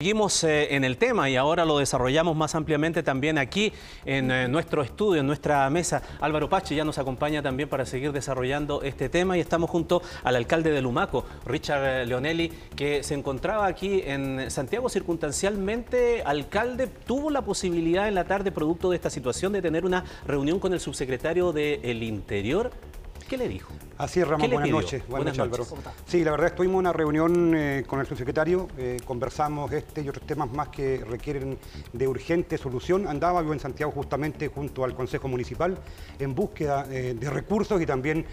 Seguimos eh, en el tema y ahora lo desarrollamos más ampliamente también aquí en eh, nuestro estudio, en nuestra mesa. Álvaro Pache ya nos acompaña también para seguir desarrollando este tema y estamos junto al alcalde de Lumaco, Richard eh, Leonelli, que se encontraba aquí en Santiago circunstancialmente. Alcalde, tuvo la posibilidad en la tarde, producto de esta situación, de tener una reunión con el subsecretario del Interior. ¿Qué le dijo? Así es, Ramón. Buenas noches. Buenas, noches, Álvaro. Sí, la verdad, estuvimos en una reunión eh, con el subsecretario, eh, conversamos este y otros temas más que requieren de urgente solución. Andaba yo en Santiago justamente junto al Consejo Municipal en búsqueda eh, de recursos y también,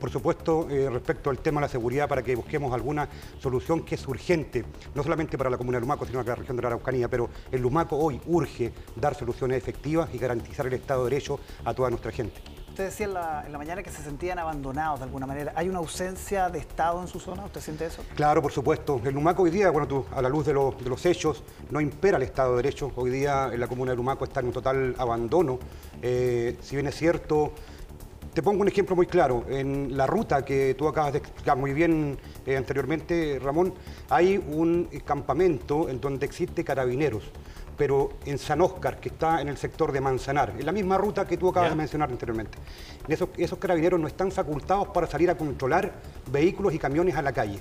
por supuesto, respecto al tema de la seguridad para que busquemos alguna solución que es urgente, no solamente para la comuna de Lumaco, sino para la región de la Araucanía, pero el Lumaco hoy urge dar soluciones efectivas y garantizar el Estado de Derecho a toda nuestra gente. Usted decía en la, mañana que se sentían abandonados de alguna manera. ¿Hay una ausencia de Estado en su zona? ¿Usted siente eso? Claro, por supuesto. El Lumaco hoy día, bueno, a la luz de, los hechos, no impera el Estado de Derecho. Hoy día en la comuna de Lumaco está en un total abandono. Eh, si bien es cierto, te pongo un ejemplo muy claro. En la ruta que tú acabas de explicar muy bien eh, anteriormente, Ramón, hay un campamento en donde existe carabineros pero en San Óscar, que está en el sector de Manzanar, en la misma ruta que tú acabas de mencionar anteriormente. Esos, esos carabineros no están facultados para salir a controlar vehículos y camiones a la calle.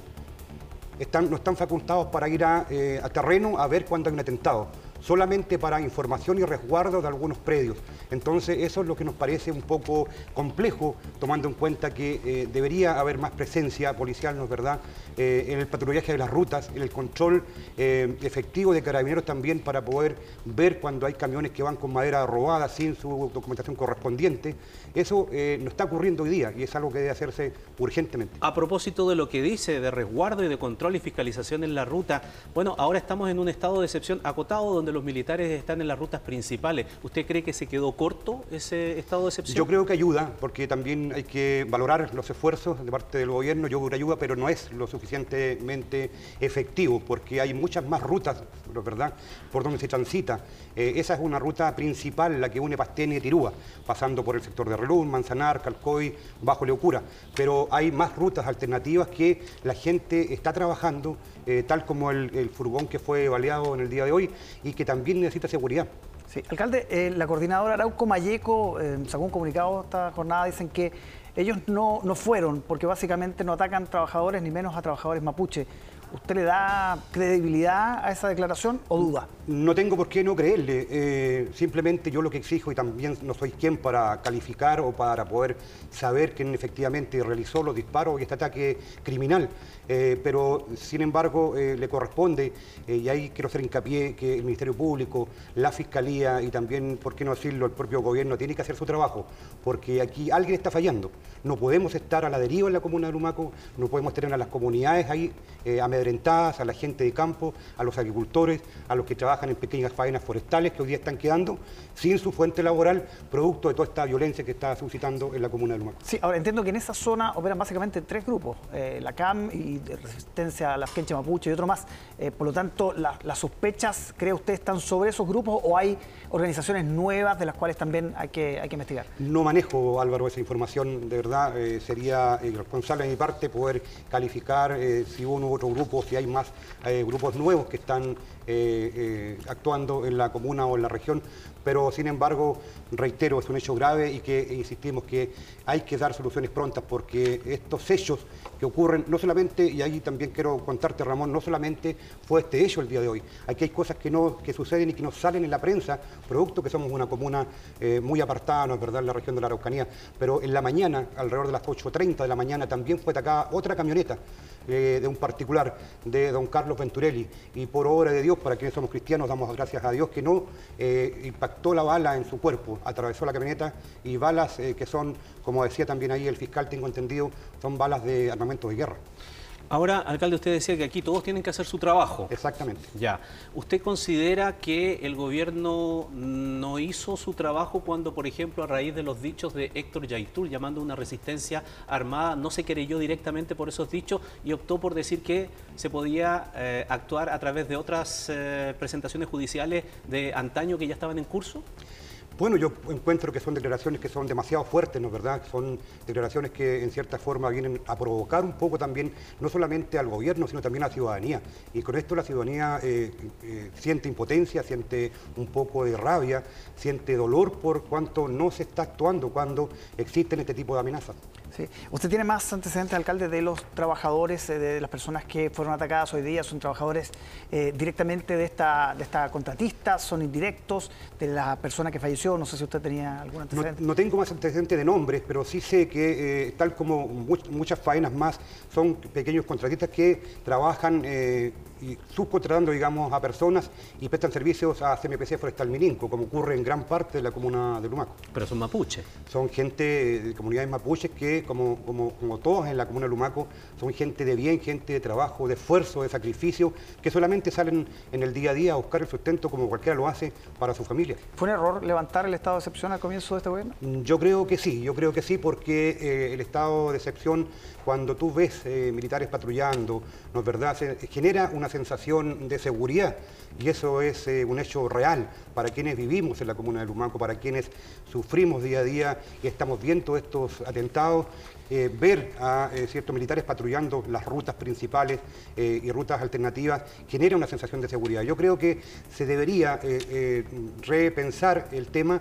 Están, no están facultados para ir a, eh, a terreno a ver cuándo hay un atentado solamente para información y resguardo de algunos predios. Entonces eso es lo que nos parece un poco complejo, tomando en cuenta que eh, debería haber más presencia policial, ¿no es verdad?, eh, en el patrullaje de las rutas, en el control eh, efectivo de carabineros también para poder ver cuando hay camiones que van con madera robada sin su documentación correspondiente. Eso no está ocurriendo hoy día y es algo que debe hacerse urgentemente. A propósito de lo que dice de resguardo y de control y fiscalización en la ruta, bueno, ahora estamos en un estado de excepción acotado donde los militares están en las rutas principales. ¿Usted cree que se quedó corto ese estado de excepción? Yo creo que ayuda, porque también hay que valorar los esfuerzos de parte del gobierno. Yo creo que ayuda, pero no es lo suficientemente efectivo, porque hay muchas más rutas, ¿verdad?, por donde se transita. Eh, esa es una ruta principal, la que une Pastene y Tirúa, pasando por el sector de Relún, Manzanar, Calcoy, Bajo Leocura. Pero hay más rutas alternativas que la gente está trabajando, eh, tal como el, el furgón que fue baleado en el día de hoy, y que también necesita seguridad. Sí, alcalde, eh, la coordinadora Arauco Mayeco eh, sacó un comunicado esta jornada, dicen que ellos no, no fueron porque básicamente no atacan trabajadores ni menos a trabajadores mapuche. ¿Usted le da credibilidad a esa declaración o duda? No tengo por qué no creerle. Eh, simplemente yo lo que exijo, y también no soy quien para calificar o para poder saber quién efectivamente realizó los disparos y este ataque criminal, eh, pero sin embargo eh, le corresponde, y ahí quiero hacer hincapié, que el Ministerio Público, la Fiscalía y también, por qué no decirlo, el propio gobierno tiene que hacer su trabajo, porque aquí alguien está fallando. No podemos estar a la deriva en la comuna de Lumaco, no podemos tener a las comunidades ahí a a la gente de campo, a los agricultores, a los que trabajan en pequeñas faenas forestales que hoy día están quedando sin su fuente laboral, producto de toda esta violencia que está suscitando en la comuna de Lumaco. Sí, ahora entiendo que en esa zona operan básicamente tres grupos, eh, la CAM y Resistencia a la Quenche Mapuche y otro más. Eh, por lo tanto, las sospechas, ¿cree usted, están sobre esos grupos o hay organizaciones nuevas de las cuales también hay que, hay que investigar? No manejo, Álvaro, esa información. De verdad, eh, sería irresponsable de mi parte poder calificar si uno u otro grupo si hay más eh, grupos nuevos que están eh, eh, actuando en la comuna o en la región, pero sin embargo, reitero, es un hecho grave y que insistimos que hay que dar soluciones prontas porque estos hechos que ocurren, no solamente, y ahí también quiero contarte Ramón, no solamente fue este hecho el día de hoy, aquí hay cosas que, no, que suceden y que no salen en la prensa, producto que somos una comuna muy apartada, ¿no es verdad?, en la región de la Araucanía, pero en la mañana, alrededor de las 8.30 de la mañana, también fue atacada otra camioneta de un particular de don Carlos Venturelli. Y por obra de Dios, para quienes somos cristianos, damos gracias a Dios que no eh, impactó la bala en su cuerpo, atravesó la camioneta y balas eh, que son, como decía también ahí el fiscal, tengo entendido, son balas de armamento de guerra. Ahora, alcalde, usted decía que aquí todos tienen que hacer su trabajo. Exactamente. Ya. ¿Usted considera que el gobierno no hizo su trabajo cuando, por ejemplo, a raíz de los dichos de Héctor Yaitul, llamando a una resistencia armada, no se querelló directamente por esos dichos y optó por decir que se podía eh, actuar a través de otras eh, presentaciones judiciales de antaño que ya estaban en curso? Bueno, yo encuentro que son declaraciones que son demasiado fuertes, ¿no es verdad? Son declaraciones que en cierta forma vienen a provocar un poco también, no solamente al gobierno, sino también a la ciudadanía. Y con esto la ciudadanía eh, eh, siente impotencia, siente un poco de rabia, siente dolor por cuanto no se está actuando cuando existen este tipo de amenazas. Sí. ¿Usted tiene más antecedentes, alcalde, de los trabajadores, eh, de las personas que fueron atacadas hoy día? ¿Son trabajadores eh, directamente de esta, de esta contratista? ¿Son indirectos de la persona que falleció? No sé si usted tenía algún antecedente. No, tengo más antecedentes de nombres, pero sí sé que, eh, tal como muchas faenas más, son pequeños contratistas que trabajan y subcontratando, digamos, a personas y prestan servicios a CMPC Forestal Mininco, como ocurre en gran parte de la comuna de Lumaco. Pero son mapuches. Son gente de comunidades mapuches que, como, como, como todos en la comuna de Lumaco, son gente de bien, gente de trabajo, de esfuerzo, de sacrificio, que solamente salen en el día a día a buscar el sustento como cualquiera lo hace para su familia. ¿Fue un error levantar el estado de excepción al comienzo de este gobierno? Mm, yo creo que sí, yo creo que sí, porque eh, el estado de excepción, cuando tú ves eh, militares patrullando, ¿no es verdad?, genera una sensación de seguridad y eso es eh, un hecho real para quienes vivimos en la comuna de Lumaco, para quienes sufrimos día a día y estamos viendo estos atentados. Eh, ver a eh, ciertos militares patrullando las rutas principales y rutas alternativas genera una sensación de seguridad. Yo creo que se debería repensar el tema.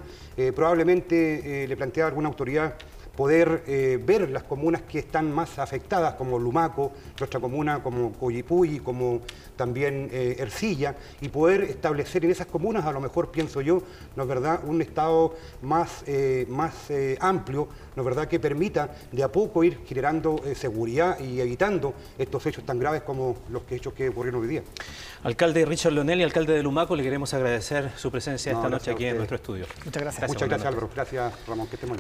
probablemente le plantea alguna autoridad poder eh, ver las comunas que están más afectadas, como Lumaco, nuestra comuna como Coyipuy, como también eh, Ercilla, y poder establecer en esas comunas, a lo mejor pienso yo, ¿no es verdad?, un estado más, eh, más amplio, ¿no es verdad?, que permita de a poco ir generando seguridad y evitando estos hechos tan graves como los hechos que ocurrieron hoy día. Alcalde Richard Leonel y alcalde de Lumaco, le queremos agradecer su presencia esta noche aquí en nuestro estudio. Muchas gracias. Muchas gracias, Álvaro. Gracias, Ramón. Que estemos